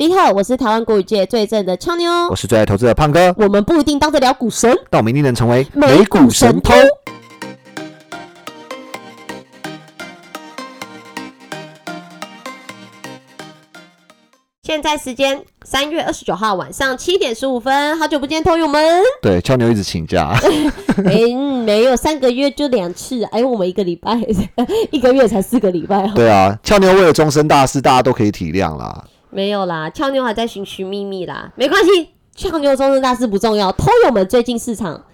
你好，我是台湾国语界最正的俏妞。我是最爱投资的胖哥，我们不一定当得了股神，但我们一定能成为美股神偷。现在时间三月二十九号晚上七点十五分，好久不见，偷友们。对，俏妞一直请假，哎、没有三个月就两次，哎，我们一个礼拜，一个月才四个礼拜哦。对啊，俏妞为了终身大事，大家都可以体谅啦。没有啦，俏妞还在寻寻觅觅啦，没关系，俏妞终身大事不重要，偷友们最近市场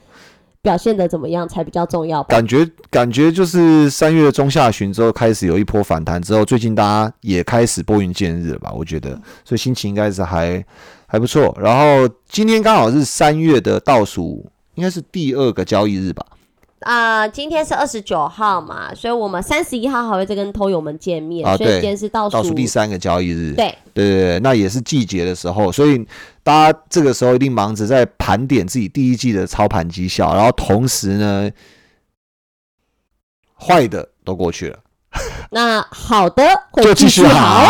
表现的怎么样才比较重要吧？感觉感觉就是三月中下旬之后开始有一波反弹，之后最近大家也开始拨云见日了吧？我觉得，所以心情应该是还还不错。然后今天刚好是三月的倒数，应该是第二个交易日吧？啊、今天是二十九号嘛，所以我们三十一号还会再跟偷友们见面，啊所以今天是倒数倒数第三个交易日。对，对对对，那也是季节的时候，所以大家这个时候一定忙着在盘点自己第一季的操盘绩效，然后同时呢，坏的都过去了，那好的会就继续续好。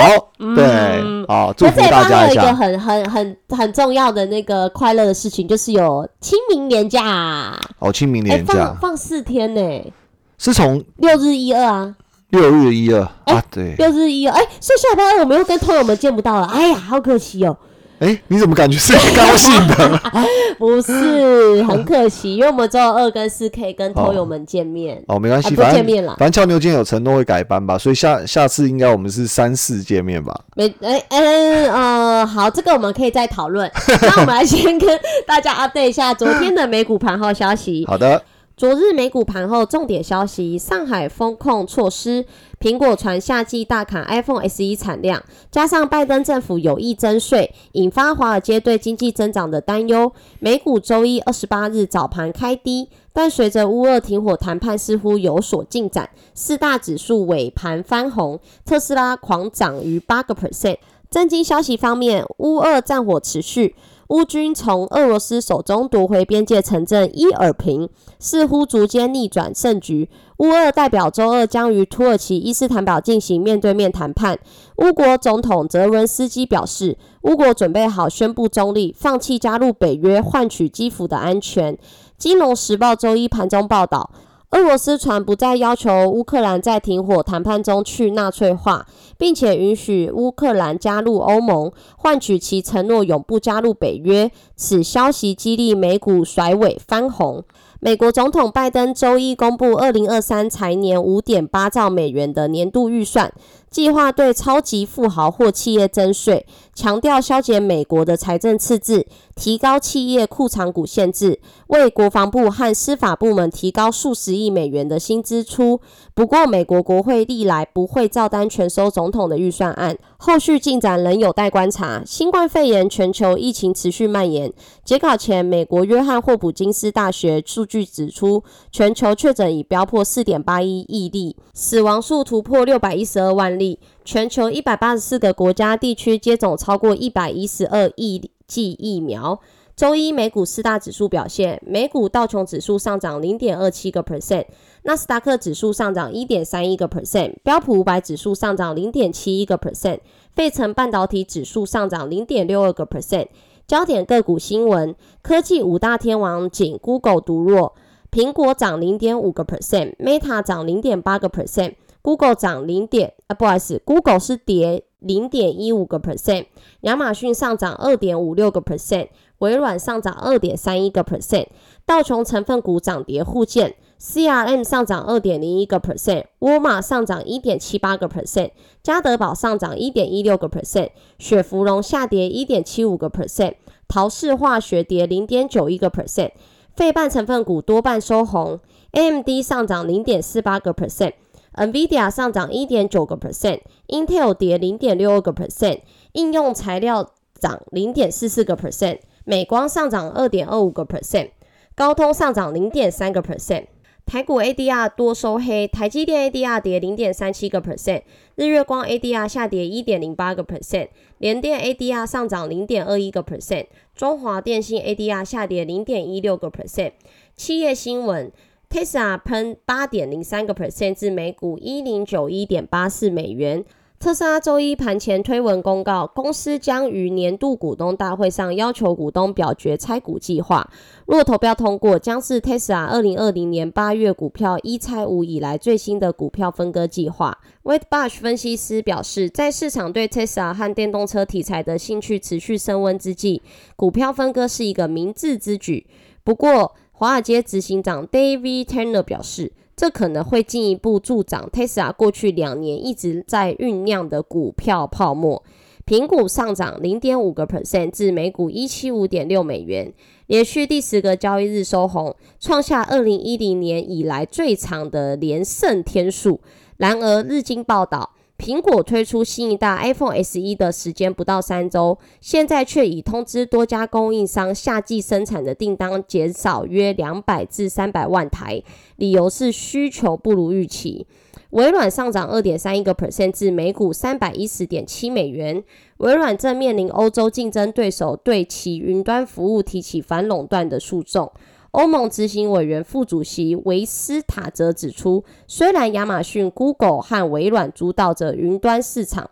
对，好，祝福那这一方大家一下。还有一个很很很很重要的那个快乐的事情，就是有清明年假，哦，清明年假。放四天呢、是从六日一二啊，六日一二哎啊，对，六日一二，哎、所以下礼拜二我们又跟朋友们见不到了，哎呀，好可惜哦。哎，你怎么感觉是很高兴的？不是，很可惜，因为我们只有二跟四可以跟偷友们见面。哦，没关系，啊不反正见面了反正俏妞今天有承诺会改班吧，所以下下次应该我们是三四见面吧。没，哎、嗯呃，好，这个我们可以再讨论。那我们来先跟大家 update 一下昨天的美股盘后消息。好的，昨日美股盘后重点消息：上海风控措施，苹果传夏季大砍 iPhone SE 产量，加上拜登政府有意增税，引发华尔街对经济增长的担忧。美股周一二十八日早盘开低，但随着乌二停火谈判似乎有所进展，四大指数尾盘翻红，特斯拉狂涨逾八个 percent。震惊消息方面，乌二战火持续，乌军从俄罗斯手中夺回边界城镇伊尔平，似乎逐渐逆转胜局。乌俄代表周二将于土耳其伊斯坦堡进行面对面谈判。乌国总统泽伦斯基表示，乌国准备好宣布中立，放弃加入北约，换取基辅的安全。金融时报周一盘中报道。俄罗斯船不再要求乌克兰在停火谈判中去纳粹化，并且允许乌克兰加入欧盟，换取其承诺永不加入北约。此消息激励美股甩尾翻红。美国总统拜登周一公布二零二三财年五点八兆美元的年度预算，计划对超级富豪或企业征税，强调消减美国的财政赤字，提高企业库藏股限制，为国防部和司法部门提高数十亿美元的新支出。不过，美国国会历来不会照单全收总统的预算案，后续进展仍有待观察。新冠肺炎全球疫情持续蔓延，截稿前，美国约翰霍普金斯大学数据指出，全球确诊已飙破四点八一亿例，死亡数突破六百一十二万例。全球一百八十四个国家地区接种超过一百一十二亿剂疫苗。周一美股四大指数表现，美股道琼指数上涨零点二七个 percent，纳斯达克指数上涨一点三一个 percent，标普五百指数上涨零点七一个 percent，费城半导体指数上涨零点六二个 percent。焦点个股新闻：科技五大天王仅 Google 独弱，苹果涨零点五个 percent，Meta 涨零点八个 percent Google 涨零点啊，不好意思，Google 是跌零点一五个 percent，亚马逊上涨二点五六个 percent，微软上涨二点三一个 percent，道琼成分股涨跌互见，CRM 上涨二点零一个 percent，沃尔玛上涨一点七八个 percent，家得宝上涨一点一六个 percent，雪芙蓉下跌一点七五个 percent，陶氏化学跌零点九一个 percent，费半成分股多半收红，AMD 上涨零点四八个 percent。NVIDIA 上涨一点九个 percent，Intel 跌零点六二个 percent，应用材料涨零点四四个 percent，美光上涨二点二五个 percent，高通上涨零点三个 percent。台股 ADR 多收黑，台积电 ADR 跌零点三七个 percent，日月光 ADR 下跌一点零八个 percent，联电 ADR 上涨零点二一个 percent，中华电信 ADR 下跌零点一六个 percent。企业新闻。Tesla 喷八点零三个 percent 至每股一零九一点八四美元。特斯拉周一盘前推文公告，公司将于年度股东大会上要求股东表决拆股计划。若投票通过，将是 Tesla 二零二零年八月股票一拆五以来最新的股票分割计划。w e t b u s h 分析师表示，在市场对 Tesla 和电动车题材的兴趣持续升温之际，股票分割是一个明智之举。不过，华尔街执行长 David Turner 表示。这可能会进一步助长 Tesla 过去两年一直在酝酿的股票泡沫。苹股上涨零点五个 percent 至每股一七五点六美元，连续第十个交易日收红，创下二零一零年以来最长的连胜天数。然而，日经报道。苹果推出新一代 iPhone SE 的时间不到三周，现在却已通知多家供应商夏季生产的订单减少约两百至三百万台，理由是需求不如预期。微软上涨二点三一个 percent 至每股三百一十点七美元。微软正面临欧洲竞争对手对其云端服务提起反垄断的诉讼。欧盟执行委员副主席维斯塔则指出，虽然亚马逊、Google 和微软主导着云端市场，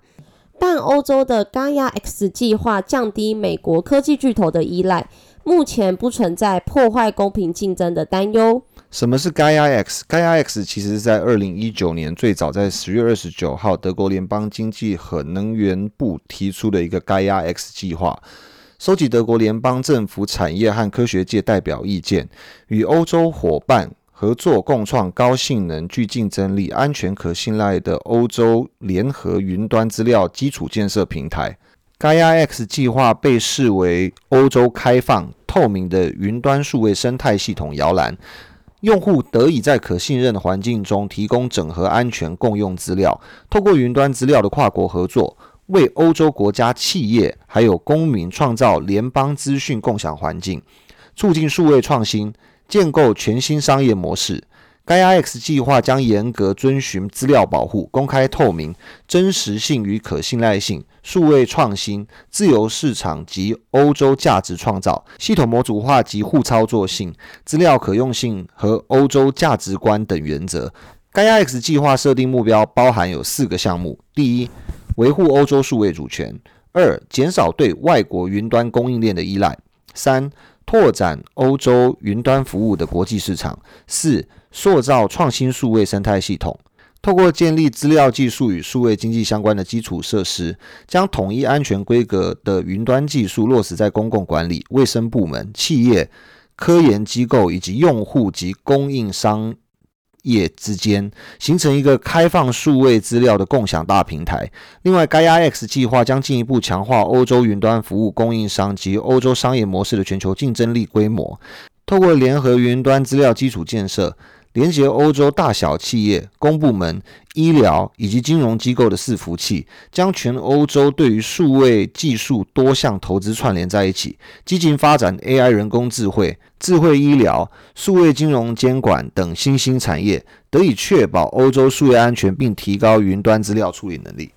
但欧洲的 Gaia X 计划降低美国科技巨头的依赖，目前不存在破坏公平竞争的担忧。什么是 Gaia X？Gaia X 其实是在二零一九年最早在十月二十九号，德国联邦经济和能源部提出的一个 Gaia X 计划。收集德国联邦政府产业和科学界代表意见，与欧洲伙伴合作，共创高性能、具竞争力、安全可信赖的欧洲联合云端资料基础建设平台。Gaia X 计划被视为欧洲开放、透明的云端数位生态系统摇篮，用户得以在可信任的环境中提供整合、安全共用资料，透过云端资料的跨国合作。为欧洲国家企业还有公民创造联邦资讯共享环境，促进数位创新，建构全新商业模式。该 IX 计划将严格遵循资料保护、公开透明、真实性与可信赖性、数位创新、自由市场及欧洲价值创造、系统模组化及互操作性、资料可用性和欧洲价值观等原则。该 IX 计划设定目标包含有四个项目：第一，维护欧洲数位主权；二、减少对外国云端供应链的依赖；三、拓展欧洲云端服务的国际市场；四、塑造创新数位生态系统。透过建立资料技术与数位经济相关的基础设施，将统一安全规格的云端技术落实在公共管理、卫生部门、企业、科研机构以及用户及供应商。业之间形成一个开放数位资料的共享大平台。另外该 IX 计划将进一步强化欧洲云端服务供应商及欧洲商业模式的全球竞争力规模，透过联合云端资料基础建设。连接欧洲大小企业、公部门、医疗以及金融机构的伺服器，将全欧洲对于数位技术多项投资串联在一起，积极发展 AI、人工智慧、智慧医疗、数位金融监管等新兴产业，得以确保欧洲数位安全，并提高云端资料处理能力。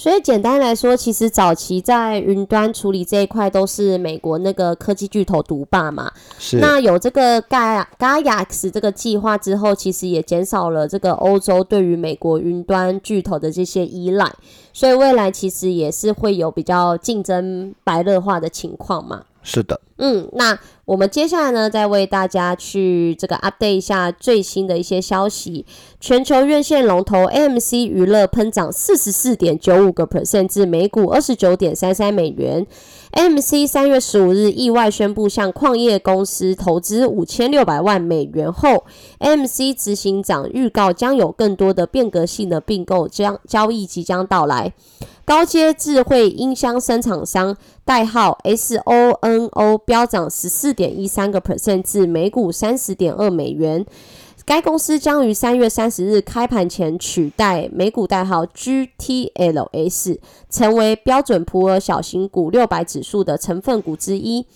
所以简单来说，其实早期在云端处理这一块都是美国那个科技巨头独霸嘛。是。那有这个 Gaia Gaia X 这个计划之后，其实也减少了这个欧洲对于美国云端巨头的这些依赖。所以未来其实也是会有比较竞争白热化的情况嘛。是的。嗯，那我们接下来呢，再为大家去这个 update 一下最新的一些消息。全球院线龙头 M C 娱乐喷涨四十四点九五个 percent 至每股二十九点三三美元。M C 三月十五日意外宣布向矿业公司投资五千六百万美元后，M C 执行长预告将有更多的变革性的并购将交易即将到来。高阶智慧音箱生产商代号 SONO 飙涨十四点一三个 percent 至每股三十点二美元。该公司将于三月三十日开盘前取代美股代号 GTLS，成为标准普尔小型股六百指数的成分股之一。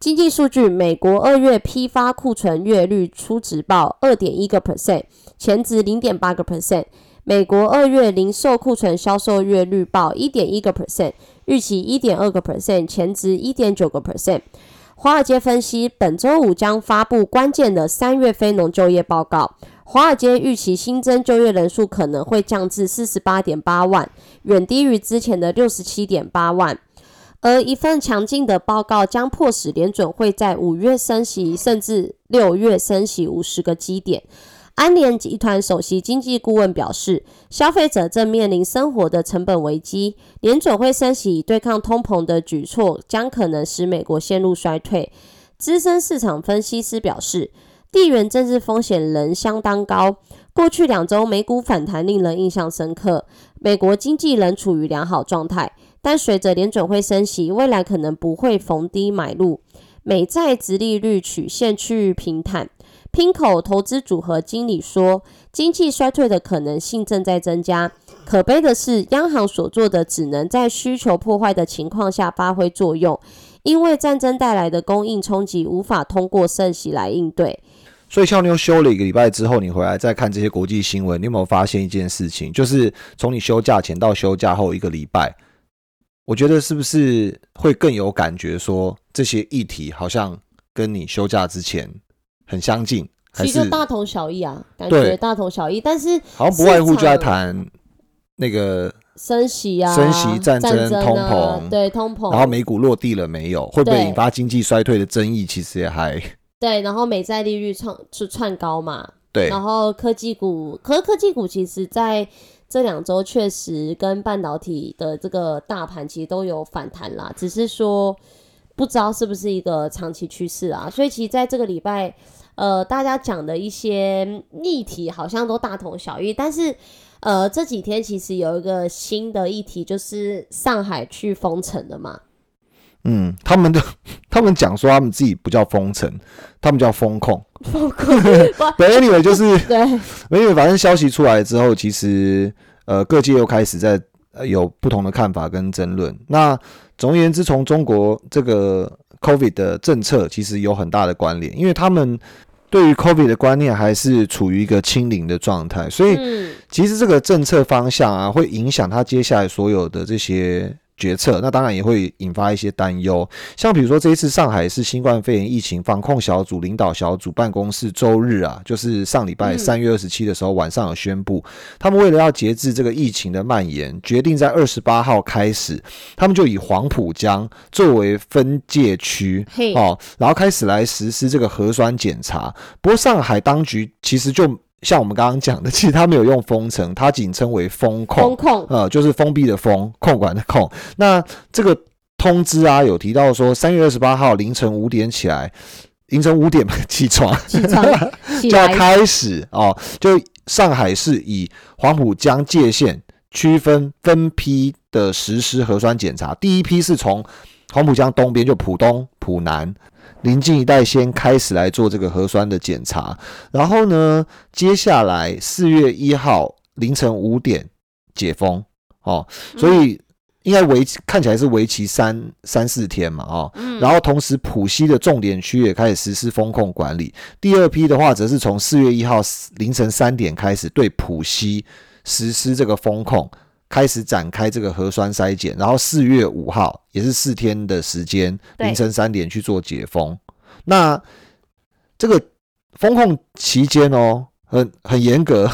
经济数据：美国二月批发库存月率初值报二点一个 percent，前值零点八个 percent。美国二月零售库存销售月率报一点一个 percent，预期一点二个 percent，前值一点九个 percent。华尔街分析，本周五将发布关键的三月非农就业报告。华尔街预期新增就业人数可能会降至四十八点八万，远低于之前的六十七点八万。而一份强劲的报告将迫使联准会在五月升息，甚至六月升息五十个基点。安联集团首席经济顾问表示，消费者正面临生活的成本危机，联准会升息以对抗通膨的举措将可能使美国陷入衰退。资深市场分析师表示，地缘政治风险仍相当高。过去两周美股反弹令人印象深刻，美国经济仍处于良好状态，但随着联准会升息，未来可能不会逢低买入。美债直利率曲线趋于平坦。拼口投资组合经理说：“经济衰退的可能性正在增加。可悲的是，央行所做的只能在需求破坏的情况下发挥作用，因为战争带来的供应冲击无法通过升息来应对。”所以，俏妞休了一个礼拜之后，你回来再看这些国际新闻，你有没有发现一件事情？就是从你休假前到休假后一个礼拜，我觉得是不是会更有感觉？说这些议题好像跟你休假之前。很相近，其实就大同小异啊，感觉大同小异，但是好像不外乎就在谈那个升息啊、升息、战争、通膨，对通膨，然后美股落地了没有？会不会引发经济衰退的争议？其实也还对，然后美债利率创是窜高嘛，对，然后科技股，可科技股其实在这两周确实跟半导体的这个大盘其实都有反弹啦，只是说不知道是不是一个长期趋势啊，所以其实在这个礼拜。呃，大家讲的一些议题好像都大同小异，但是，呃，这几天其实有一个新的议题，就是上海去封城了嘛。嗯，他们的 他们讲说他们自己不叫封城，他们叫封控。封控。Anyway，就是 对。因为反正消息出来之后，其实呃各界又开始在有不同的看法跟争论。那总而言之，从中国这个 COVID 的政策其实有很大的关联，因为他们。对于 COVID 的观念还是处于一个清零的状态，所以其实这个政策方向啊，会影响他接下来所有的这些。决策那当然也会引发一些担忧，像比如说这一次上海市新冠肺炎疫情防控小组领导小组办公室周日啊，就是上礼拜三月二十七的时候晚上有宣布，他们为了要节制这个疫情的蔓延，决定在二十八号开始，他们就以黄浦江作为分界区哦，然后开始来实施这个核酸检查。不过上海当局其实就。像我们刚刚讲的，其实它没有用封城，它仅称为封控，封控，呃，就是封闭的封，控管的控。那这个通知啊，有提到说，三月二十八号凌晨五点起来，凌晨五点起床，起床 就要开始哦，就上海市以黄浦江界限区分分批的实施核酸检查，第一批是从黄浦江东边，就浦东、浦南。临近一带先开始来做这个核酸的检查，然后呢，接下来四月一号凌晨五点解封。哦，所以应该为看起来是为期三三四天嘛哦，然后同时浦西的重点区也开始实施风控管理。第二批的话，则是从四月一号凌晨三点开始对浦西实施这个风控。开始展开这个核酸筛检，然后四月五号也是四天的时间，凌晨三点去做解封。那这个封控期间哦，很很严格，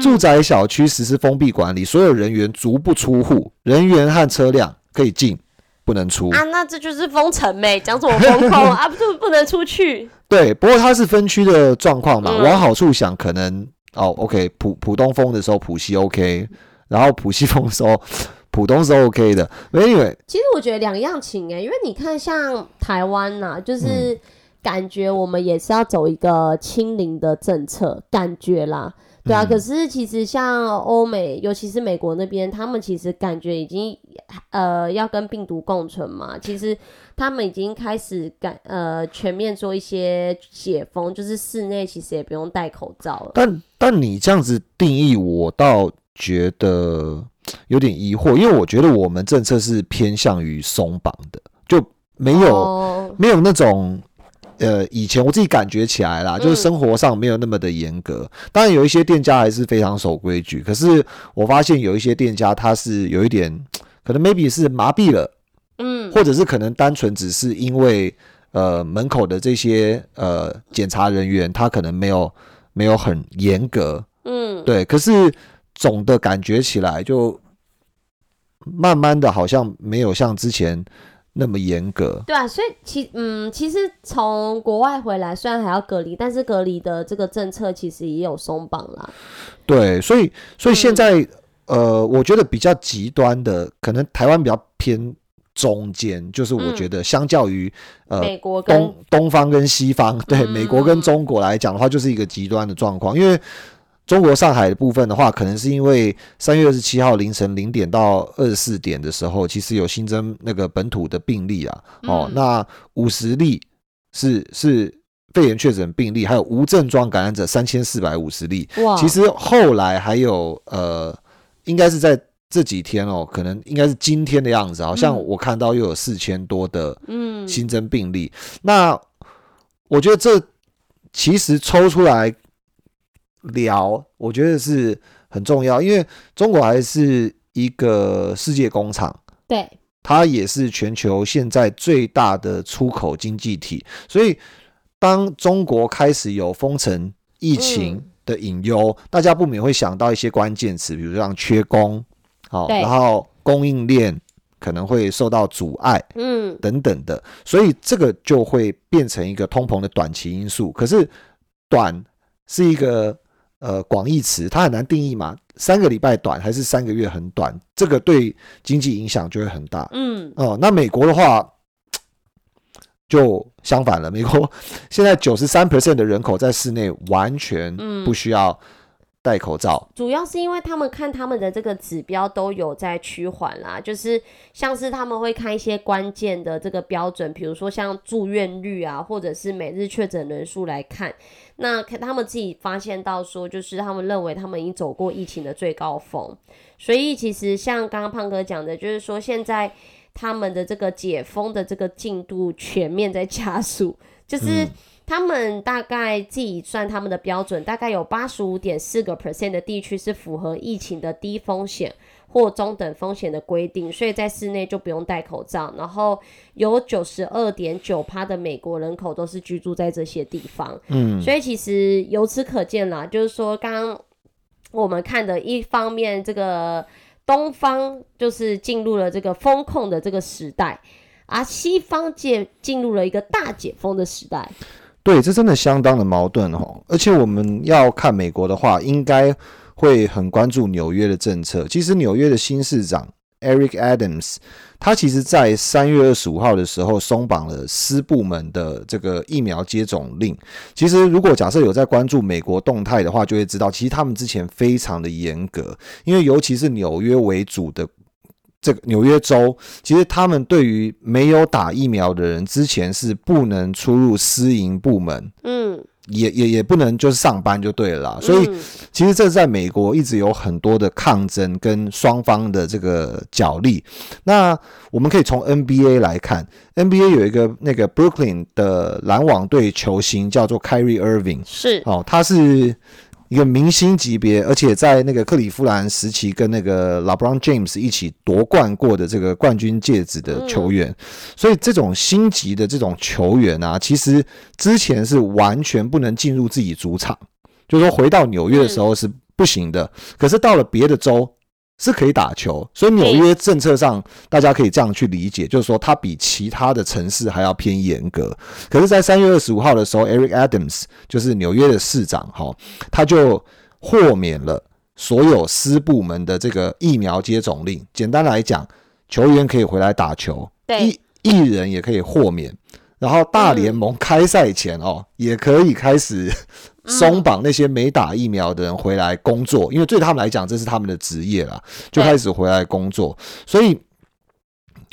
住宅小区实施封闭管理，所有人员足不出户，人员和车辆可以进，不能出啊。那这就是封城呗，讲什么封控啊？不是不能出去？对，不过它是分区的状况嘛。往好处想，可能哦，OK，浦浦东封的时候，浦西 OK。然后普西丰收，浦东是 OK 的。Anyway，其实我觉得两样情哎，因为你看像台湾呐，就是感觉我们也是要走一个清零的政策，感觉啦，对啊。可是其实像欧美，尤其是美国那边，他们其实感觉已经呃要跟病毒共存嘛。其实他们已经开始感呃全面做一些解封，就是室内其实也不用戴口罩了。但但你这样子定义，我到。觉得有点疑惑，因为我觉得我们政策是偏向于松绑的，就没有没有那种呃，以前我自己感觉起来啦，就是生活上没有那么的严格。当然有一些店家还是非常守规矩，可是我发现有一些店家他是有一点可能 maybe 是麻痹了，嗯，或者是可能单纯只是因为呃门口的这些呃检查人员他可能没有。没有很严格，嗯，对，可是总的感觉起来就慢慢的好像没有像之前那么严格。对啊，所以其嗯，其实从国外回来，虽然还要隔离，但是隔离的这个政策其实也有松绑啦。对，所以所以现嗯在、呃，我觉得比较极端的，可能台湾比较偏中间，就是我嗯觉得相较于、呃美国跟东东方跟西方，对、嗯美国跟中国来讲的话，就是一个极端的状况。因为中国上海的部分的话，可能是因为三月二十七号凌晨零点到二十四点的时候，其实有新增那个本土的病例啊，哦，嗯那五十例是是肺炎确诊病例，还有无症状感染者三千四百五十例。哇，其实后来还有呃，应该是在这几天哦，可能应该是今天的样子，好像嗯我看到又有四千多的嗯新增病例。那我觉得这其实抽出来聊，我觉得是很重要，因为中国还是一个世界工厂。对，它也是全球现在最大的出口经济体，所以当中国开始有封城疫情嗯的隐忧，大家不免会想到一些关键词，比如像缺工，好、对。然后供应链可能会受到阻碍嗯。等等的，所以这个就会变成一个通膨的短期因素。可是短是一个呃广义词，它很难定义嘛。三个礼拜短还是三个月很短，这个对经济影响就会很大。嗯哦，那美国的话就相反了，美国现在九十三 percent 的人口在室内完全嗯不需要戴口罩。主要是因为他们看他们的这个指标都有在趋缓啦，就是像是他们会看一些关键的这个标准，比如说像住院率啊，或者是每日确诊人数来看，那看他们自己发现到说，就是他们认为他们已经走过疫情的最高峰，所以其实像刚刚胖哥讲的，就是说现在他们的这个解封的这个进度全面在加速，就是。嗯他们大概自己算他们的标准，大概有八十五点四个 percent 的地区是符合疫情的低风险或中等风险的规定，所以在室内就不用戴口罩。然后有九十二点九趴的美国人口都是居住在这些地方，嗯，所以其实由此可见啦，就是说刚刚我们看的一方面，这个东方就是进入了这个风控的这个时代。而西方界进入了一个大解封的时代，对，这真的相当的矛盾哦。而且我们要看美国的话，应该会很关注纽约的政策。其实纽约的新市长 Eric Adams，他其实在三月二十五号的时候松绑了私部门的这个疫苗接种令。其实如果假设有在关注美国动态的话，就会知道，其实他们之前非常的严格，因为尤其是纽约为主的。这个纽约州，其实他们对于没有打疫苗的人，之前是不能出入私营部门，嗯，也也也不能就是上班就对了啦。所以嗯。其实这在美国一直有很多的抗争跟双方的这个角力。那我们可以从 NBA 来看，NBA 有一个那个 Brooklyn 的篮网队球星叫做 Kyrie Irving，是。哦，他是一个明星级别，而且在那个克利夫兰时期跟那个 LeBron James 一起夺冠过的这个冠军戒指的球员，所以这种星级的这种球员啊，其实之前是完全不能进入自己主场，就是说回到纽约的时候是不行的，可是到了别的州。是可以打球，所以纽约政策上大家可以这样去理解，就是说它比其他的城市还要偏严格。可是，在三月二十五号的时候，Eric Adams 就是纽约的市长，哈，他就豁免了所有私部门的这个疫苗接种令。简单来讲，球员可以回来打球，对艺艺人也可以豁免，然后大联盟开赛前哦，也可以开始松绑那些没打疫苗的人回来工作，因为对他们来讲，这是他们的职业啦，就开始回来工作，所以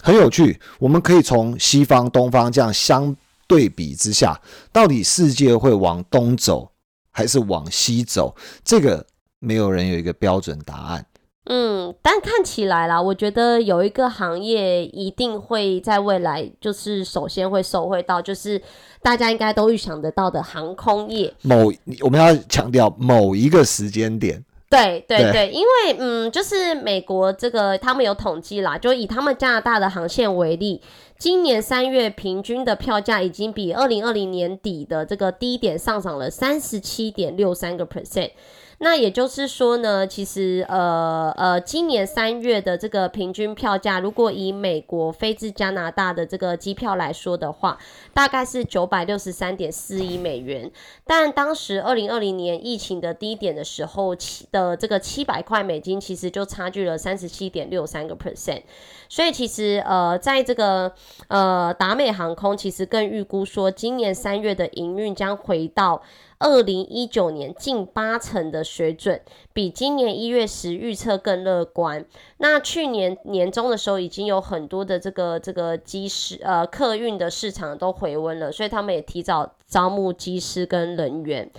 很有趣。我们可以从西方、东方这样相对比之下，到底世界会往东走还是往西走？这个没有人有一个标准答案。嗯，但看起来啦，我觉得有一个行业一定会在未来，就是首先会受惠到，就是大家应该都预想得到的航空业。某我们要强调某一个时间点，对对对对，因为嗯，就是美国这个他们有统计啦，就以他们加拿大的航线为例，今年三月平均的票价已经比二零二零年底的这个低点上涨了三十七点六三个 percent。那也就是说呢，其实呃呃，今年三月的这个平均票价，如果以美国飞至加拿大的这个机票来说的话，大概是九百六十三点四亿美元。但当时二零二零年疫情的低点的时候，七的这个七百块美金，其实就差距了三十七点六三个 percent。所以其实呃，在这个呃达美航空，其实更预估说，今年三月的营运将回到。二零一九年近八成的水准，比今年一月时预测更乐观。那去年年中的时候，已经有很多的这个这个机师呃客运的市场都回温了，所以他们也提早招募机师跟人员。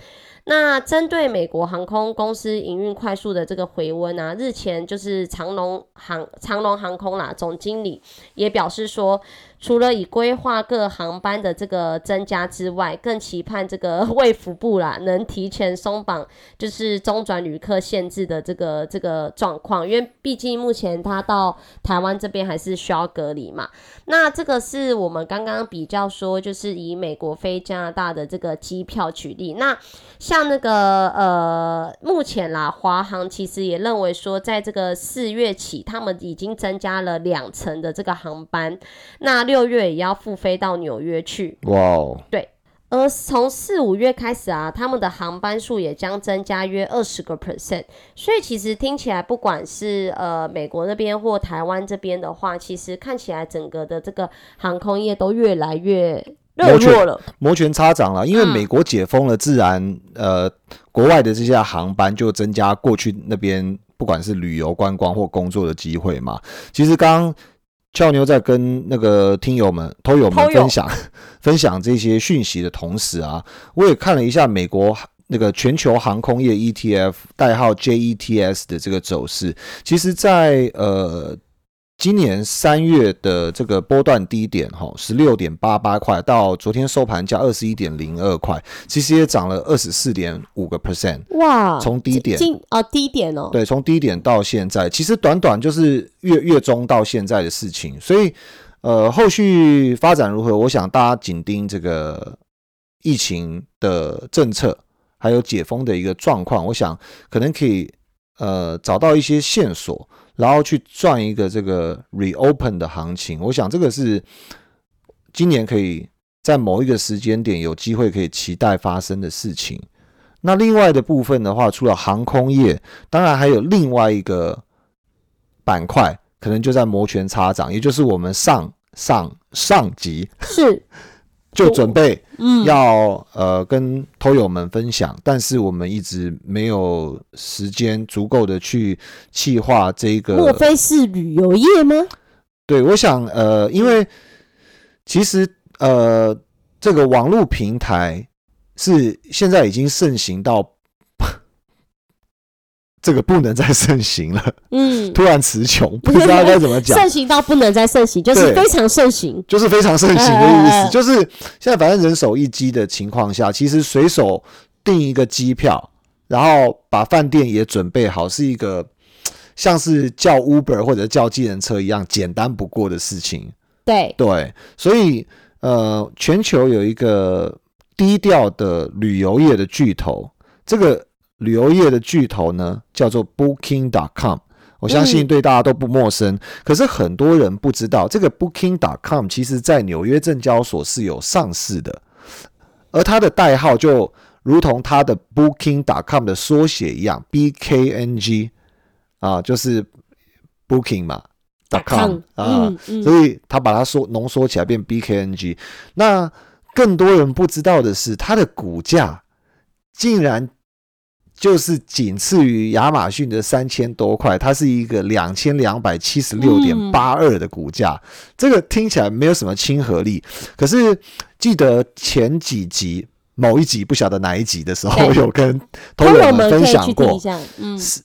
那针对美国航空公司营运快速的这个回温啊，日前就是长龙航长龙航空啦总经理也表示说。除了以规划各航班的这个增加之外，更期盼这个 卫福部啦能提前松绑，就是中转旅客限制的这个这个状况，因为毕竟目前他到台湾这边还是需要隔离嘛。那这个是我们刚刚比较说，就是以美国飞加拿大的这个机票举例。那像那个呃，目前啦，华航其实也认为说，在这个四月起，他们已经增加了两成的这个航班。那六月也要复飞到纽约去。哇哦！对，而从四五月开始啊，他们的航班数也将增加约二十个 percent。所以其实听起来，不管是呃美国那边或台湾这边的话，其实看起来整个的这个航空业都越来越热络了，摩拳擦掌了。因为美国解封了，自然呃国外的这些航班就增加过去那边不管是旅游观光或工作的机会嘛。其实刚。俏妞在跟那个听友们、偷友们分享 分享这些讯息的同时啊，我也看了一下美国那个全球航空业 ETF 代号 JETS 的这个走势，其实，在呃。今年三月的这个波段低点，哈，十六点八八块，到昨天收盘价二十一点零二块，其实也涨了二十四点五个 percent。哇！从低点哦，低点哦，对，从低点到现在，其实短短就是月月中到现在的事情。所以，呃，后续发展如何，我想大家紧盯这个疫情的政策，还有解封的一个状况，我想可能可以呃找到一些线索。然后去赚一个这个 reopen 的行情，我想这个是今年可以在某一个时间点有机会可以期待发生的事情。那另外的部分的话，除了航空业，当然还有另外一个板块，可能就在摩拳擦掌，也就是我们上上上级是。就准备要呃跟偷友们分享，但是我们一直没有时间足够的去计划这个。莫非是旅游业吗？对，我想呃，因为其实呃，这个网络平台是现在已经盛行到。这个不能再盛行了，嗯，突然词穷，不知道该怎么讲。盛行到不能再盛行，就是非常盛行，就是非常盛行的意思。就是现在反正人手一机的情况下，其实随手订一个机票，然后把饭店也准备好，是一个像是叫 Uber 或者叫计程车一样简单不过的事情。对对，所以呃，全球有一个低调的旅游业的巨头，这个。旅游业的巨头呢，叫做 Booking.com，我相信对大家都不陌生。可是很多人不知道，这个 Booking.com 其实在纽约证交所是有上市的，而它的代号就如同它的 Booking.com 的缩写一样，BKNG 啊，就是 Booking 嘛，.com 啊，所以他把它缩浓缩起来变 BKNG。那更多人不知道的是，它的股价竟然。就是仅次于亚马逊的三千多块，它是一个两千两百七十六点八二的股价，这个听起来没有什么亲和力。可是记得前几集某一集不晓得哪一集的时候，有跟朋友们分享过，嗯，是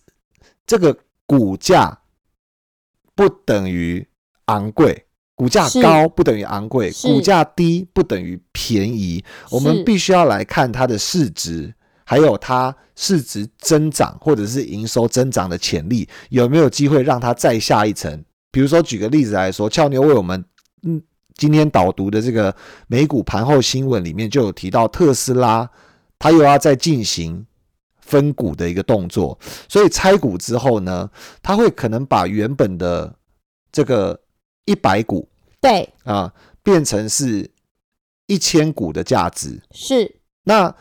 这个股价不等于昂贵，股价高不等于昂贵，股价低不等于便宜，我们必须要来看它的市值。还有它市值增长或者是营收增长的潜力，有没有机会让它再下一层？比如说，举个例子来说，俏妞为我们嗯今天导读的这个美股盘后新闻里面就有提到特斯拉，它又要再进行分股的一个动作，所以拆股之后呢，它会可能把原本的这个一百股对，啊变成是一千股的价值。是，那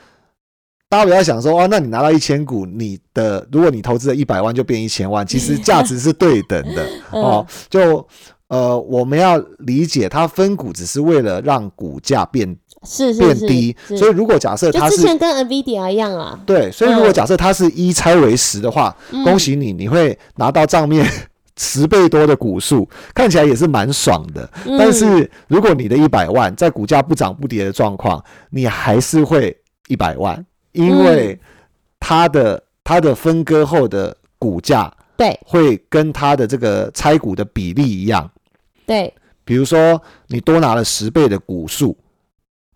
大家不要想说哦，那你拿到一千股，你的如果你投资了一百万就变一千万，其实价值是对等的 哦。就呃，我们要理解它分股只是为了让股价变是变低，所以如果假设它是就之前跟 NVIDIA 一样啊，对，所以如果嗯假设它是一拆为十的话，嗯。恭喜你，你会拿到账面 十倍多的股数，看起来也是蛮爽的。嗯。但是如果你的一百万在股价不涨不跌的状况，你还是会一百万，因为它的它的分割后的股价对会跟它的这个拆股的比例一样。对比如说你多拿了十倍的股数，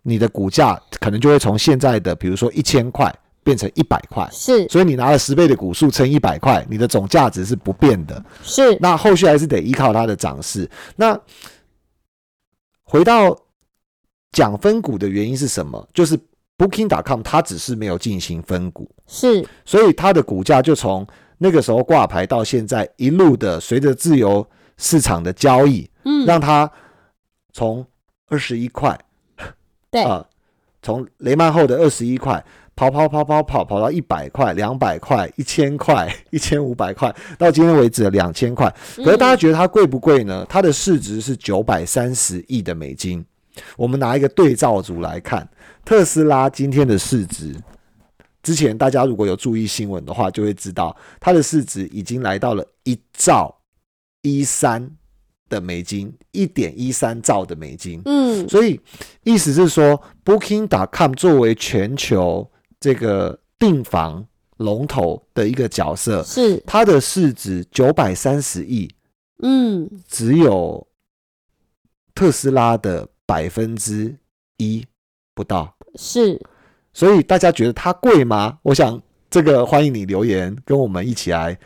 你的股价可能就会从现在的比如说一千块变成一百块。是所以你拿了十倍的股数乘一百块，你的总价值是不变的。是那后续还是得依靠它的涨势。那回到讲分股的原因是什么？就是 Booking.com 它只是没有进行分股，是所以它的股价就从那个时候挂牌到现在一路的随着自由市场的交易，嗯让它从二十一块对啊，从雷曼后的二十一块跑跑跑跑跑跑到一百块、两百块、一千块、一千五百块，到今天为止的两千块。可是大家觉得它贵不贵呢？它的市值是九百三十亿的美金。我们拿一个对照组来看，特斯拉今天的市值，之前大家如果有注意新闻的话，就会知道它的市值已经来到了一兆一三的美金，一点一三兆的美金。嗯。所以意思是说，Booking.com 作为全球这个订房龙头的一个角色，是。它的市值九百三十亿，嗯。只有特斯拉的百分之一不到。是所以大家觉得它贵吗？我想这个欢迎你留言跟我们一起来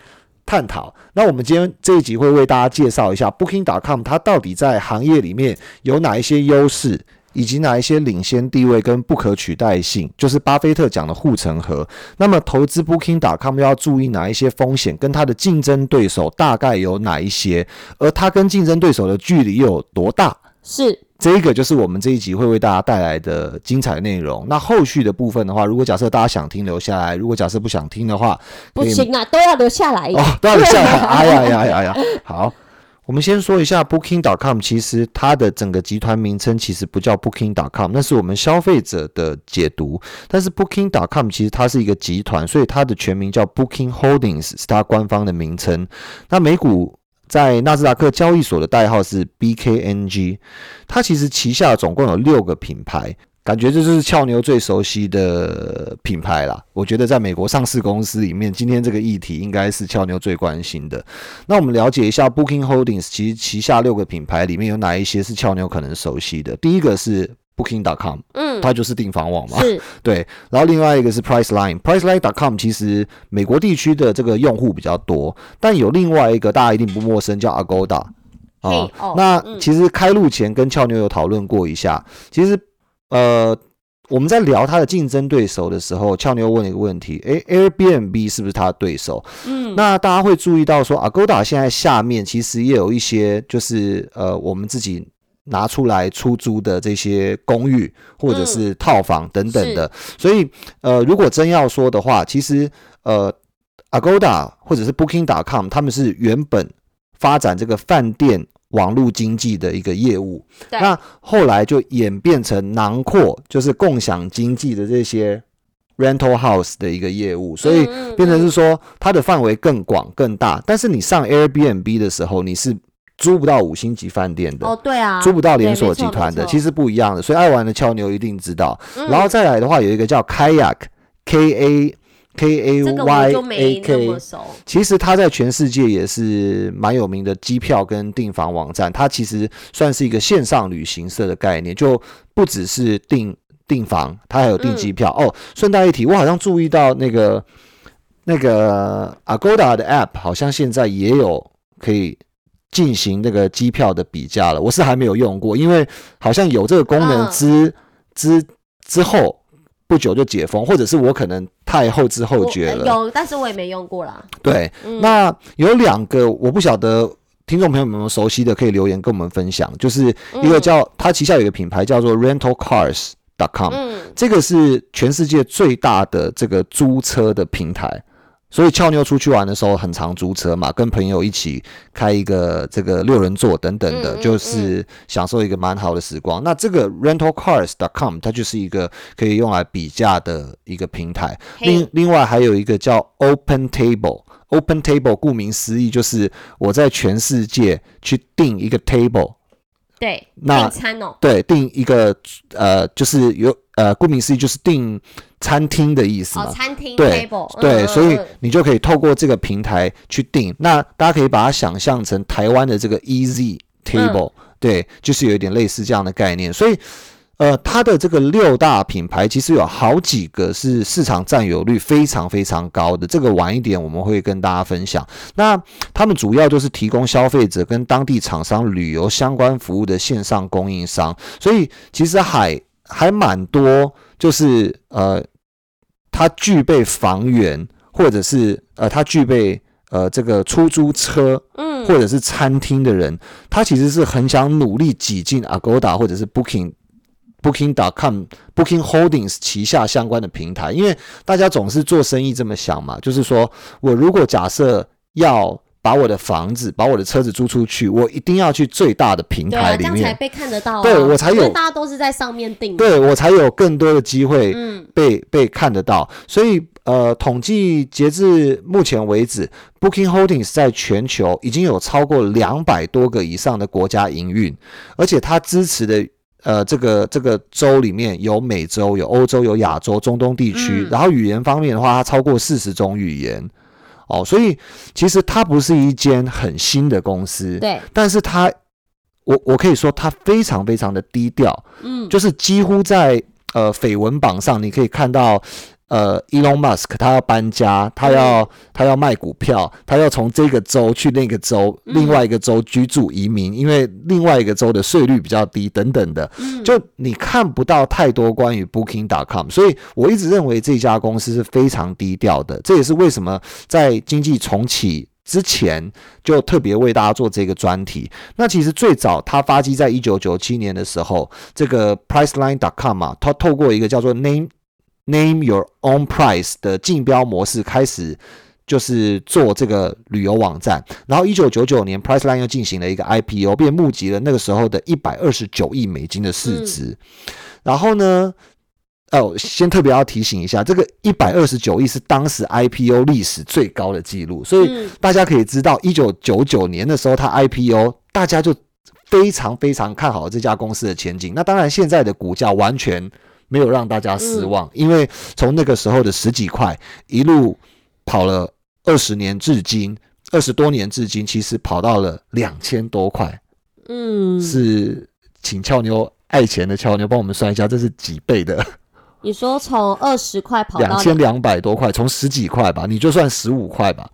探讨。那我们今天这一集会为大家介绍一下 Booking.com 它到底在行业里面有哪一些优势，以及哪一些领先地位跟不可取代性，就是巴菲特讲的护城河。那么投资 Booking.com 要注意哪一些风险，跟它的竞争对手大概有哪一些，而它跟竞争对手的距离又有多大？是这一个就是我们这一集会为大家带来的精彩内容。那后续的部分的话，如果假设大家想听留下来，如果假设不想听的话，不行啊，都要留下来。哦，都要留下来。哎呀呀呀呀！好，我们先说一下 Booking.com，其实它的整个集团名称其实不叫 Booking.com，那是我们消费者的解读。但是 Booking.com 其实它是一个集团，所以它的全名叫 Booking Holdings，是它官方的名称。那美股在纳斯达克交易所的代号是 BKNG，它其实旗下总共有六个品牌。感觉这就是俏妞最熟悉的品牌啦。我觉得在美国上市公司里面，今天这个议题应该是俏妞最关心的。那我们了解一下 Booking Holdings，其实旗下六个品牌里面有哪一些是俏妞可能熟悉的？第一个是 Booking.com，嗯，它就是订房网嘛。是 对，然后另外一个是 Priceline，Priceline.com 其实美国地区的这个用户比较多，但有另外一个大家一定不陌生，叫 Agoda。嘿啊哦，那嗯其实开录前跟俏妞有讨论过一下，其实呃我们在聊它的竞争对手的时候，俏妞问了一个问题：诶 a i r b n b 是不是它的对手？嗯那大家会注意到说，Agoda 现在下面其实也有一些就是呃我们自己拿出来出租的这些公寓或者是套房等等的，所以呃如果真要说的话，其实呃 Agoda 或者是 Booking.com 他们是原本发展这个饭店。网络经济的一个业务，对。那后来就演变成囊括，就是共享经济的这些 rental house 的一个业务，所以变成是说它的范围更广更大。但是你上 Airbnb 的时候，你是租不到五星级饭店的，哦，对啊，租不到连锁集团的，其实不一样的。所以爱玩的俏妞一定知道。嗯然后再来的话，有一个叫 Kayak，K A K A Y 就 A K。其实它在全世界也是蛮有名的机票跟订房网站，它其实算是一个线上旅行社的概念，就不只是订订房，它还有订机票。哦，顺带一提，我好像注意到那个那个 Agoda 的 App 好像现在也有可以进行那个机票的比价了。我是还没有用过，因为好像有这个功能嗯之、之之后不久就解封，或者是我可能太后知后觉了。呃有，但是我也没用过啦。对，嗯那有两个我不晓得听众朋友们熟悉的，可以留言跟我们分享。就是一个叫、它旗下有一个品牌叫做 RentalCars.com，、嗯，这个是全世界最大的这个租车的平台。所以俏妞出去玩的时候，很常租车嘛，跟朋友一起开一个这个六人座等等的，嗯嗯就是享受一个蛮好的时光。那这个 RentalCars.com 它就是一个可以用来比价的一个平台。另，另外还有一个叫 Open Table。Open Table 顾名思义就是我在全世界去订一个 table，对，那订餐哦，对，订一个呃，就是有呃，顾名思义就是订餐厅的意思嘛。哦，餐厅对对，嗯所以嗯你就可以透过这个平台去订。那大家可以把它想象成台湾的这个 Easy Table，、对，就是有一点类似这样的概念。所以，呃，它的这个六大品牌其实有好几个是市场占有率非常非常高的。这个晚一点我们会跟大家分享。那他们主要就是提供消费者跟当地厂商旅游相关服务的线上供应商，所以其实还还蛮多，就是呃，它具备房源，或者是呃，它具备呃这个出租车嗯，或者是餐厅的人，他其实是很想努力挤进 Agoda 或者是 Booking。Booking.com、Booking Holdings 旗下相关的平台，因为大家总是做生意这么想嘛，就是说我如果假设要把我的房子、把我的车子租出去，我一定要去最大的平台里面，这样才被看得到啊，对我才有大家都是在上面订，，对我才有更多的机会嗯，被被看得到。所以呃，统计截至目前为止，Booking Holdings 在全球已经有超过两百多个以上的国家营运，而且它支持的。呃，这个这个州里面有美洲、有欧洲、有亚洲、中东地区，嗯。然后语言方面的话，它超过四十种语言哦，所以其实它不是一间很新的公司，对，但是它，我我可以说它非常非常的低调，嗯，就是几乎在呃绯闻榜上，你可以看到，呃，Elon Musk 他要搬家，他要、他要卖股票，他要从这个州去那个州，嗯另外一个州居住移民，因为另外一个州的税率比较低等等的，嗯就你看不到太多关于 Booking.com，所以我一直认为这家公司是非常低调的，这也是为什么在经济重启。之前就特别为大家做这个专题。那其实最早它发迹在一九九七年的时候，这个 Priceline.com 啊，它透过一个叫做 Name Name Your Own Price 的竞标模式开始。就是做这个旅游网站，然后一九九九年，Priceline 又进行了一个 IPO，便募集了那个时候的一百二十九亿美金的市值。然后呢，哦，先特别要提醒一下，这个一百二十九亿是当时 IPO 历史最高的记录，所以嗯大家可以知道，一九九九年的时候，它 IPO，大家就非常非常看好这家公司的前景。那当然，现在的股价完全没有让大家失望，因为从那个时候的十几块一路跑了二十年至今，二十多年至今，其实跑到了两千多块，嗯，是请俏妞爱钱的俏妞帮我们算一下，这是几倍的？你说从二十块跑到两千两百多块，从十几块吧，你就算十五块吧，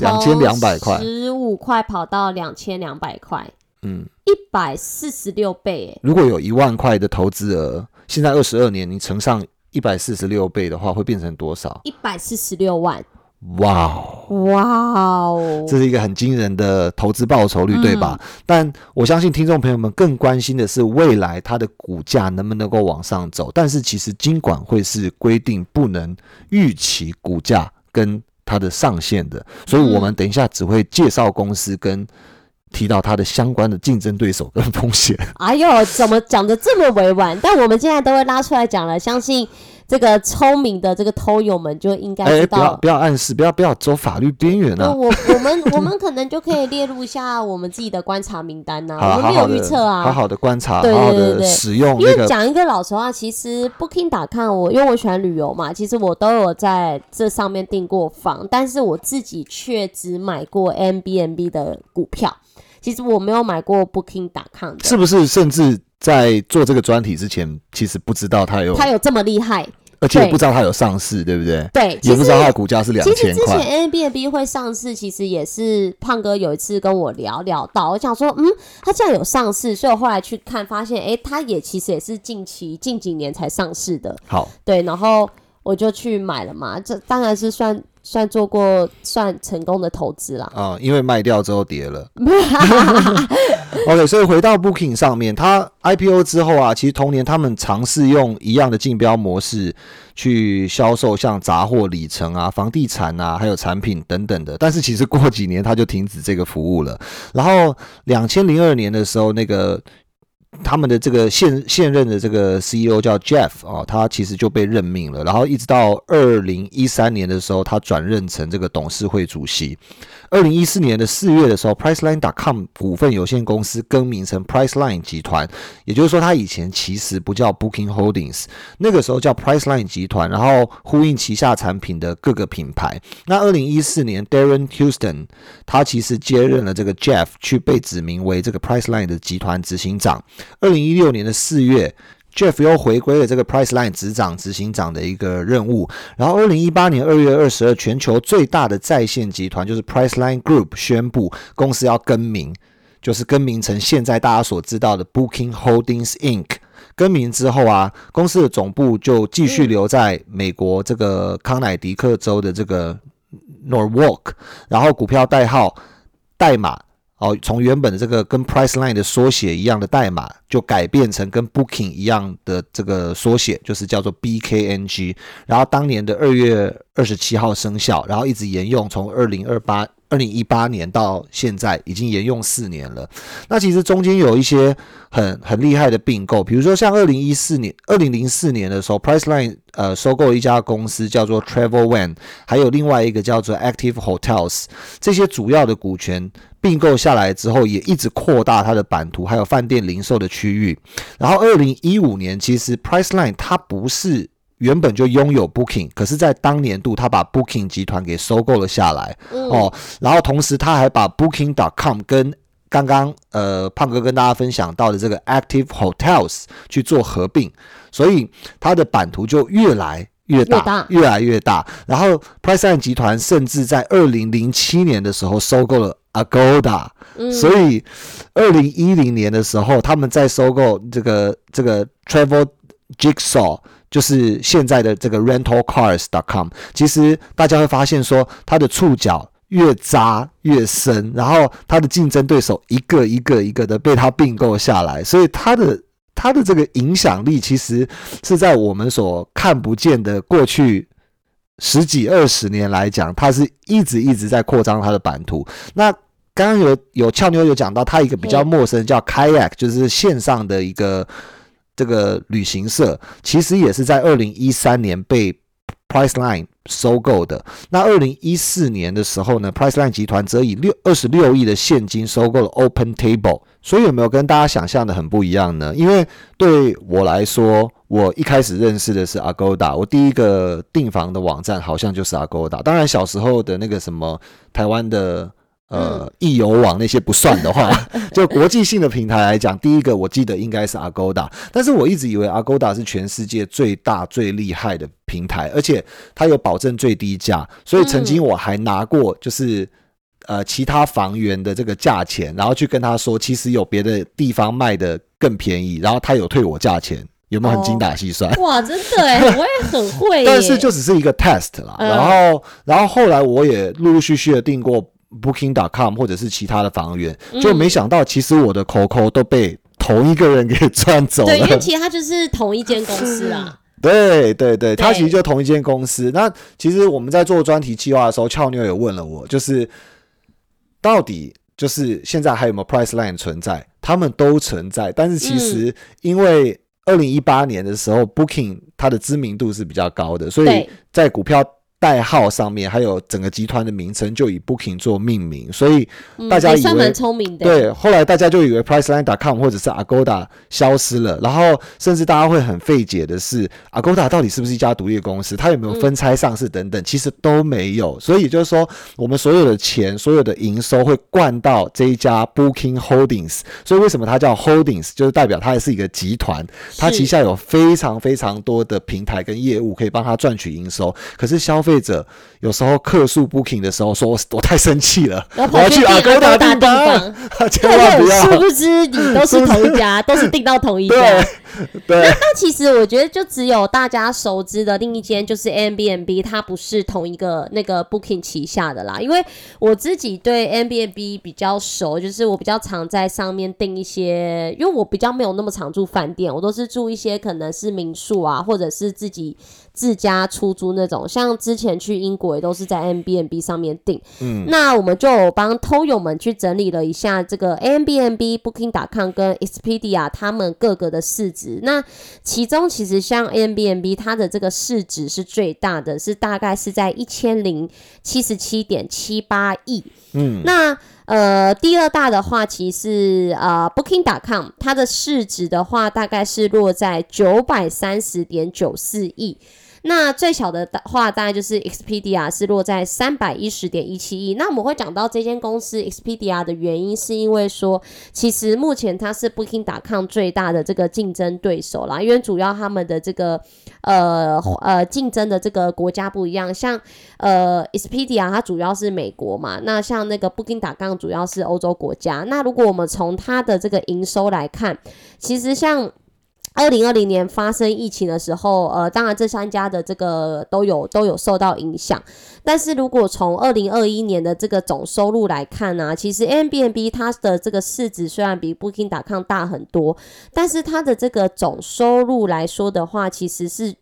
两千两百块，十五块跑到两千两百块，嗯。一百四十六倍，哎，如果有一万块的投资额，现在二十二年，你乘上一百四十六倍的话，会变成多少？一百四十六万，哇哦！哇哦，这是一个很惊人的投资报酬率，对吧？嗯但我相信听众朋友们更关心的是未来它的股价能不能够往上走。但是其实金管会是规定不能预期股价跟它的上限的，所以我们等一下只会介绍公司跟提到它的相关的竞争对手跟风险。哎呦，怎么讲的这么委婉？但我们现在都会拉出来讲了，相信这个聪明的这个偷友们就应该哎，知道。不要不要暗示，不要不要走法律边缘啊！我我们 我们可能就可以列入一下我们自己的观察名单呐、好我们没有预测啊，好好的观察，对好好的对对对使用因那个为讲一个老实话，其实 Booking.com 我因为我喜欢旅游嘛，其实我都有在这上面订过房，但是我自己却只买过 M B N B 的股票，其实我没有买过 Booking.com 的。是不是？甚至在做这个专题之前，其实不知道它有它有这么厉害？而且也不知道它有上市，对不对？对，也不知道它的股价是两千块其实之前千块。a b n b 会上市，其实也是胖哥有一次跟我聊聊到，我想说，嗯，它既然有上市，所以我后来去看，发现，哎，它也其实也是近期近几年才上市的，好，对，然后我就去买了嘛，这当然是算算做过算成功的投资啦。啊、因为卖掉之后跌了。OK，所以回到 Booking 上面，它 IPO 之后啊，其实同年他们尝试用一样的竞标模式去销售像杂货、里程啊、房地产啊，还有产品等等的。但是其实过几年它就停止这个服务了。然后两千零二年的时候，那个他们的这个现现任的这个 CEO 叫 Jeff 哦，他其实就被任命了。然后一直到二零一三年的时候，他转任成这个董事会主席。二零一四年的四月的时候，Priceline.com 股份有限公司更名成 Priceline 集团，也就是说，他以前其实不叫 Booking Holdings，那个时候叫 Priceline 集团，然后呼应旗下产品的各个品牌。那二零一四年，Darren Houston 他其实接任了这个 Jeff，去被指名为这个 Priceline 的集团执行长。二零一六年的四月。Jeff 又回归了这个 Priceline 执掌执行长的一个任务，然后二零一八年二月二十二，全球最大的在线集团就是 Priceline Group 宣布公司要更名，就是更名成现在大家所知道的 Booking Holdings Inc。更名之后啊，公司的总部就继续留在美国这个康乃狄克州的这个 Norwalk，然后股票代号代码哦，从原本的这个跟 Priceline 的缩写一样的代码，就改变成跟 Booking 一样的这个缩写，就是叫做 BKNG。然后当年的二月二十七号生效，然后一直沿用，从二零二八、二零一八年到现在，已经沿用四年了。那其实中间有一些很很厉害的并购，比如说像二零一四年、二零零四年的时候，Priceline 呃收购一家公司叫做 Travel One，还有另外一个叫做 Active Hotels，这些主要的股权并购下来之后，也一直扩大它的版图，还有饭店零售的区域。然后二零一五年，其实 Priceline 它不是。原本就拥有 Booking，可是，在当年度，他把 Booking 集团给收购了下来。嗯哦，然后同时他还把 Booking.com 跟刚刚呃胖哥跟大家分享到的这个 Active Hotels 去做合并，所以它的版图就越来越大，越大越来越大。然后 Priceline 集团甚至在二零零七年的时候收购了 Agoda，、嗯所以二零一零年的时候，他们在收购这个这个 Travel Jigsaw。就是现在的这个 rentalcars.com，其实大家会发现说，它的触角越扎越深，然后它的竞争对手一个一个一个的被它并购下来，所以它的它的这个影响力其实是在我们所看不见的过去十几二十年来讲，它是一直一直在扩张它的版图。那刚刚有有俏妞有讲到，它一个比较陌生叫 Kayak，就是线上的一个这个旅行社，其实也是在二零一三年被 Priceline 收购的。那二零一四年的时候呢，Priceline 集团则以六二十六亿的现金收购了 Open Table。所以有没有跟大家想象的很不一样呢？因为对我来说，我一开始认识的是 Agoda，我第一个订房的网站好像就是 Agoda。当然小时候的那个什么台湾的。呃，易游网那些不算的话，就国际性的平台来讲，第一个我记得应该是 Agoda，但是我一直以为 Agoda 是全世界最大最厉害的平台，而且它有保证最低价，所以曾经我还拿过就是。呃，其他房源的这个价钱，然后去跟他说，其实有别的地方卖的更便宜，然后他有退我价钱，有没有很精打细算？哇，真的哎，我也很会。但是就只是一个 test 啦，嗯然后然后后来我也陆陆续续的订过 Booking.com 或者是其他的房源，嗯就没想到其实我的 COCO 都被同一个人给赚走了对，因为了。其实它就是同一间公司啊。对 对对，它其实就同一间公司。那其实我们在做专题计划的时候，俏妞也问了我，就是到底就是现在还有没有 Priceline 存在？他们都存在，但是其实因为二零一八年的时候，Booking 它的知名度是比较高的，所以在股票代号上面还有整个集团的名称就以 Booking 做命名，所以嗯大家以为也算蛮聪明的。对，后来大家就以为 Priceline.com 或者是 Agoda 消失了，然后甚至大家会很费解的是，Agoda 到底是不是一家独立公司？它有没有分拆上市等等？其实都没有。所以就是说，我们所有的钱、所有的营收会灌到这一家 Booking Holdings。所以为什么它叫 Holdings？就是代表它也是一个集团，它旗下有非常非常多的平台跟业务可以帮它赚取营收。可是消费者有时候客诉 Booking 的时候说，我 我太生气了，我要去跑去订 Agoda Agoda 订订房，千万不要。殊不知你都是 同一家，都是订到同一家。对对那其实我觉得就只有大家熟知的另一间就是 a b n b 它不是同一个那个 Booking 旗下的啦。因为我自己对 a b n b 比较熟，就是我比较常在上面订一些，因为我比较没有那么常住饭店，我都是住一些可能是民宿啊，或者是自己自家出租那种。像之前去英国也都是在 a b n b 上面订。嗯，那我们就有帮偷友们去整理了一下这个 a b n b Booking.com 跟 Expedia 他们各个的市值。那其中其实像 a b n b 它的这个市值是最大的，是大概是在一千零七十七点七八亿。嗯，那呃，第二大的话，其实呃，Booking.com 它的市值的话，大概是落在九百三十点九四亿。那最小的话，大概就是 Expedia 是落在三百一十点一七亿。那我们会讲到这间公司 Expedia 的原因，是因为说，其实目前它是 Booking.com 最大的这个竞争对手啦，因为主要他们的这个呃呃竞争的这个国家不一样，像呃 Expedia 它主要是美国嘛，那像那个 Booking.com 主要是欧洲国家。那如果我们从它的这个营收来看，其实像二零二零年发生疫情的时候，呃，当然这三家的这个都有都有受到影响。但是如果从二零二一年的这个总收入来看呢、其实 a b n b 它的这个市值虽然比 Booking.com 大很多，但是它的这个总收入来说的话，其实是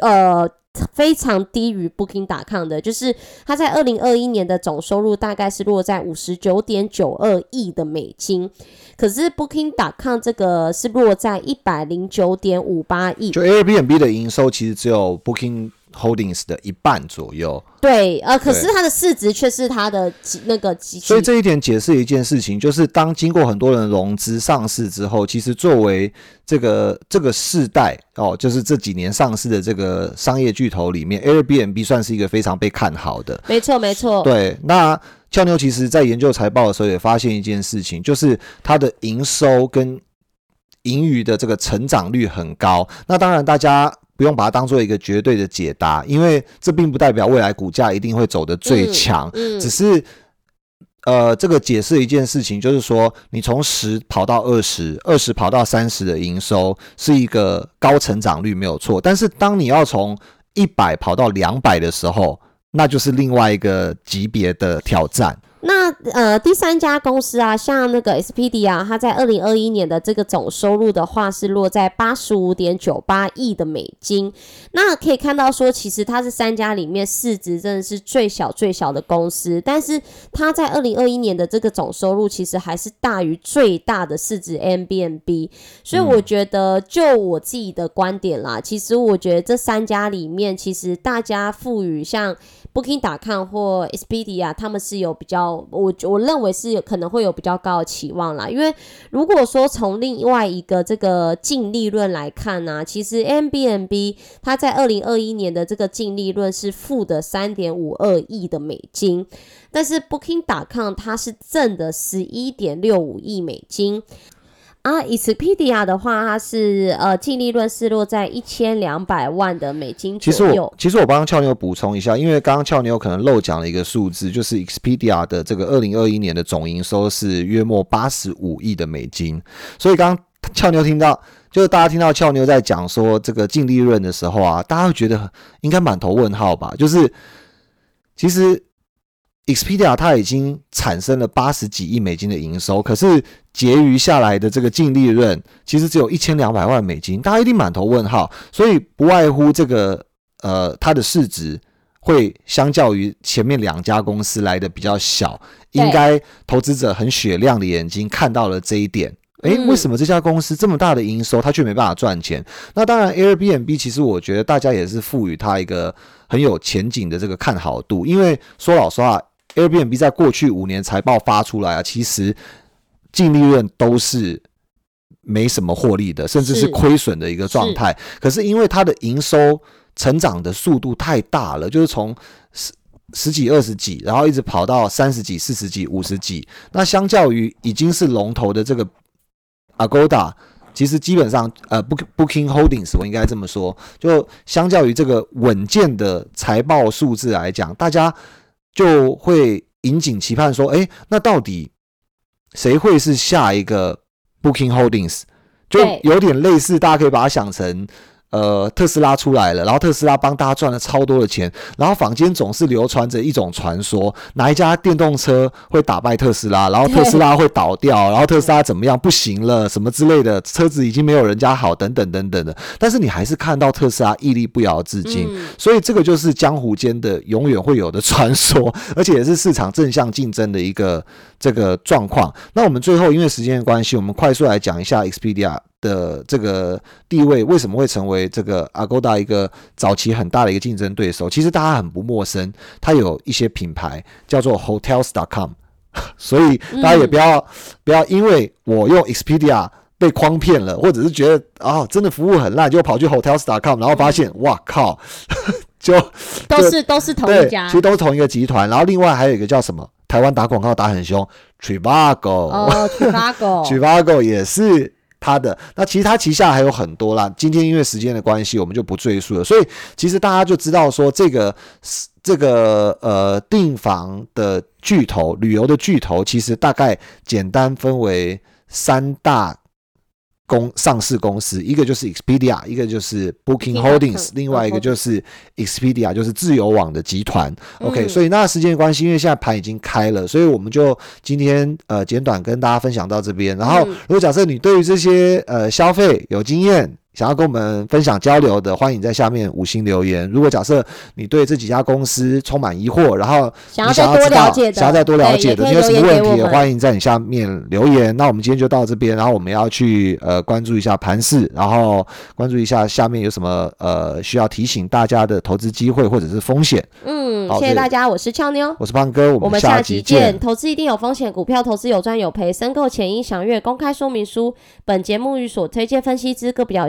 呃。非常低于 Booking.com 的，就是它在二零二一年的总收入大概是落在五十九点九二亿的美金，可是 Booking.com 这个是落在一百零九点五八亿，就 Airbnb 的营收其实只有 Booking Holdings 的一半左右，对，呃，可是它的市值却是它的几那个几，所以这一点解释一件事情，就是当经过很多人融资上市之后，其实作为这个这个世代哦，就是这几年上市的这个商业巨头里面，Airbnb 算是一个非常被看好的。没错没错，对，那俏妞其实在研究财报的时候也发现一件事情，就是它的营收跟盈余的这个成长率很高。那当然，大家不用把它当做一个绝对的解答，因为这并不代表未来股价一定会走得最强，嗯只是。呃，这个解释一件事情，就是说，你从十跑到二十，二十跑到三十的营收是一个高成长率，没有错。但是，当你要从一百跑到两百的时候，那就是另外一个级别的挑战。那呃，第三家公司啊，像那个 SPD 啊它在二零二一年的这个总收入的话是落在八十五点九八亿的美金。那可以看到说，其实它是三家里面市值真的是最小最小的公司，但是它在二零二一年的这个总收入其实还是大于最大的市值 m b n b 所以我觉得，就我自己的观点啦，其实我觉得这三家里面，其实大家赋予像 Booking.com 或 Expedia，他们是有比较，我我认为是有可能会有比较高的期望啦。因为如果说从另外一个这个净利润来看呢、其实 a b n b 它在二零二一年的这个净利润是负的三点五二亿的美金，但是 Booking.com 它是正的十一点六五亿美金。啊，Expedia 的话，它是呃净利润是落在一千两百万的美金其实左右我。其实我帮俏妞补充一下，因为刚刚俏妞可能漏讲了一个数字，就是 Expedia 的这个二零二一年的总营收是约莫八十五亿的美金，所以刚刚俏妞听到。就是大家听到俏妞在讲说这个净利润的时候啊，大家会觉得应该满头问号吧？就是其实 Expedia 它已经产生了八十几亿美金的营收，可是结余下来的这个净利润其实只有一千两百万美金，大家一定满头问号。所以不外乎这个呃，它的市值会相较于前面两家公司来的比较小，应该投资者很雪亮的眼睛看到了这一点。诶，嗯为什么这家公司这么大的营收，它却没办法赚钱？那当然，Airbnb 其实我觉得大家也是赋予它一个很有前景的这个看好度，因为说老实话，Airbnb 在过去五年财报发出来啊，其实净利润都是没什么获利的，甚至是是亏损的一个状态。可是因为它的营收成长的速度太大了，就是从十十几、二十几，然后一直跑到三十几、四十几、五十几。那相较于已经是龙头的这个 Agoda，其实基本上呃 Book Booking Holdings 我应该这么说，就相较于这个稳健的财报数字来讲，大家就会引颈期盼说，哎，那到底谁会是下一个 Booking Holdings？就有点类似，大家可以把它想成。呃，特斯拉出来了，然后特斯拉帮大家赚了超多的钱，然后坊间总是流传着一种传说，哪一家电动车会打败特斯拉，然后特斯拉会倒掉，然后特斯拉怎么样不行了，什么之类的，车子已经没有人家好，等等等等的。但是你还是看到特斯拉屹立不摇至今，嗯所以这个就是江湖间的永远会有的传说，而且也是市场正向竞争的一个这个状况。那我们最后因为时间的关系，我们快速来讲一下 Expedia 的这个地位为什么会成为这个 Agoda 一个早期很大的一个竞争对手。其实大家很不陌生，它有一些品牌叫做 Hotels.com，所以大家也不要、不要因为我用 Expedia。被诓骗了，或者是觉得啊，真的服务很烂，就跑去 Hotels.com，然后发现，哇靠，就都是都是同，一家其实都是同一个集团。然后另外还有一个叫什么，台湾打广告打很凶，Trivago，哦 t r i v a g o Trivago 也是它的。那其实它旗下还有很多啦，今天因为时间的关系，我们就不赘述了。所以其实大家就知道说，这个这个呃订房的巨头、旅游的巨头，其实大概简单分为三大。公上市公司，一个就是 Expedia，一个就是 Booking Holdings，另外一个就是 Expedia，就是自由网的集团。OK，嗯所以那时间的关系，因为现在盘已经开了，所以我们就今天呃简短跟大家分享到这边。然后，嗯如果假设你对于这些呃消费有经验，想要跟我们分享交流的，欢迎在下面五星留言。如果假设你对这几家公司充满疑惑，然后想要再多了解的，想要再多了解的，你有什么问题，留言给我们欢迎在你下面留言。那我们今天就到这边，然后我们要去呃关注一下盘市，然后关注一下下面有什么呃需要提醒大家的投资机会或者是风险。嗯，谢谢大家，我是俏妞。我是胖哥，我们下下集集见。投资一定有风险，股票投资有赚有赔，申购前应详阅公开说明书。本节目与所推荐分析之个别有